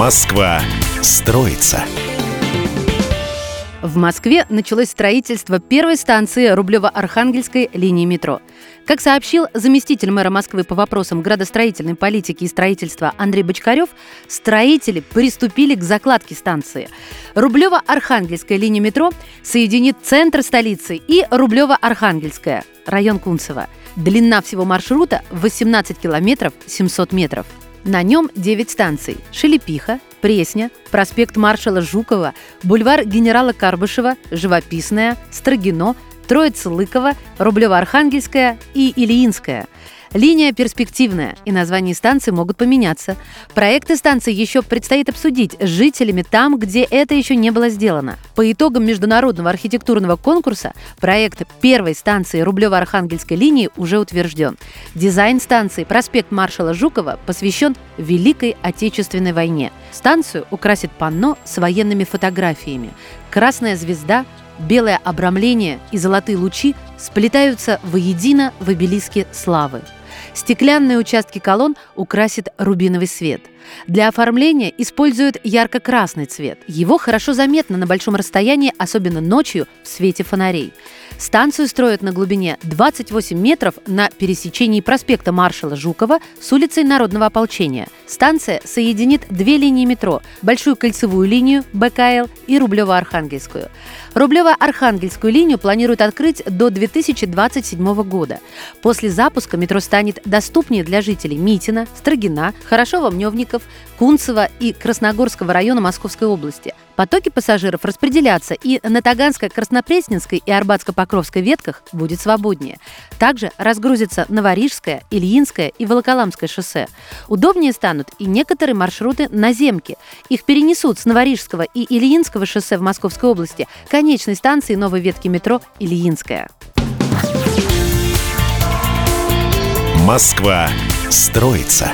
Москва строится. В Москве началось строительство первой станции Рублево-Архангельской линии метро. Как сообщил заместитель мэра Москвы по вопросам градостроительной политики и строительства Андрей Бочкарев, строители приступили к закладке станции. Рублево-Архангельская линия метро соединит центр столицы и Рублево-Архангельская, район Кунцево. Длина всего маршрута 18 километров 700 метров. На нем 9 станций – Шелепиха, Пресня, проспект маршала Жукова, бульвар генерала Карбышева, Живописная, Строгино, Троица-Лыкова, Рублево-Архангельская и Ильинская – Линия перспективная, и названия станции могут поменяться. Проекты станции еще предстоит обсудить с жителями там, где это еще не было сделано. По итогам международного архитектурного конкурса проект первой станции Рублево-Архангельской линии уже утвержден. Дизайн станции проспект маршала Жукова посвящен Великой Отечественной войне. Станцию украсит панно с военными фотографиями. Красная звезда, белое обрамление и золотые лучи сплетаются воедино в обелиске славы. Стеклянные участки колонн украсит рубиновый свет. Для оформления используют ярко-красный цвет. Его хорошо заметно на большом расстоянии, особенно ночью в свете фонарей. Станцию строят на глубине 28 метров на пересечении проспекта маршала Жукова с улицей Народного ополчения. Станция соединит две линии метро – Большую кольцевую линию БКЛ и Рублево-Архангельскую. Рублево-Архангельскую линию планируют открыть до 2027 года. После запуска метро станет доступнее для жителей Митина, Строгина, Хорошова-Мневников, Кунцева и Красногорского района Московской области. Потоки пассажиров распределятся, и на Таганской, Краснопресненской и Арбатско-Покровской ветках будет свободнее. Также разгрузится Новорижское, Ильинское и Волоколамское шоссе. Удобнее станут и некоторые маршруты на земке. Их перенесут с Новорижского и Ильинского шоссе в Московской области конечной станции новой ветки метро Ильинская. Москва строится.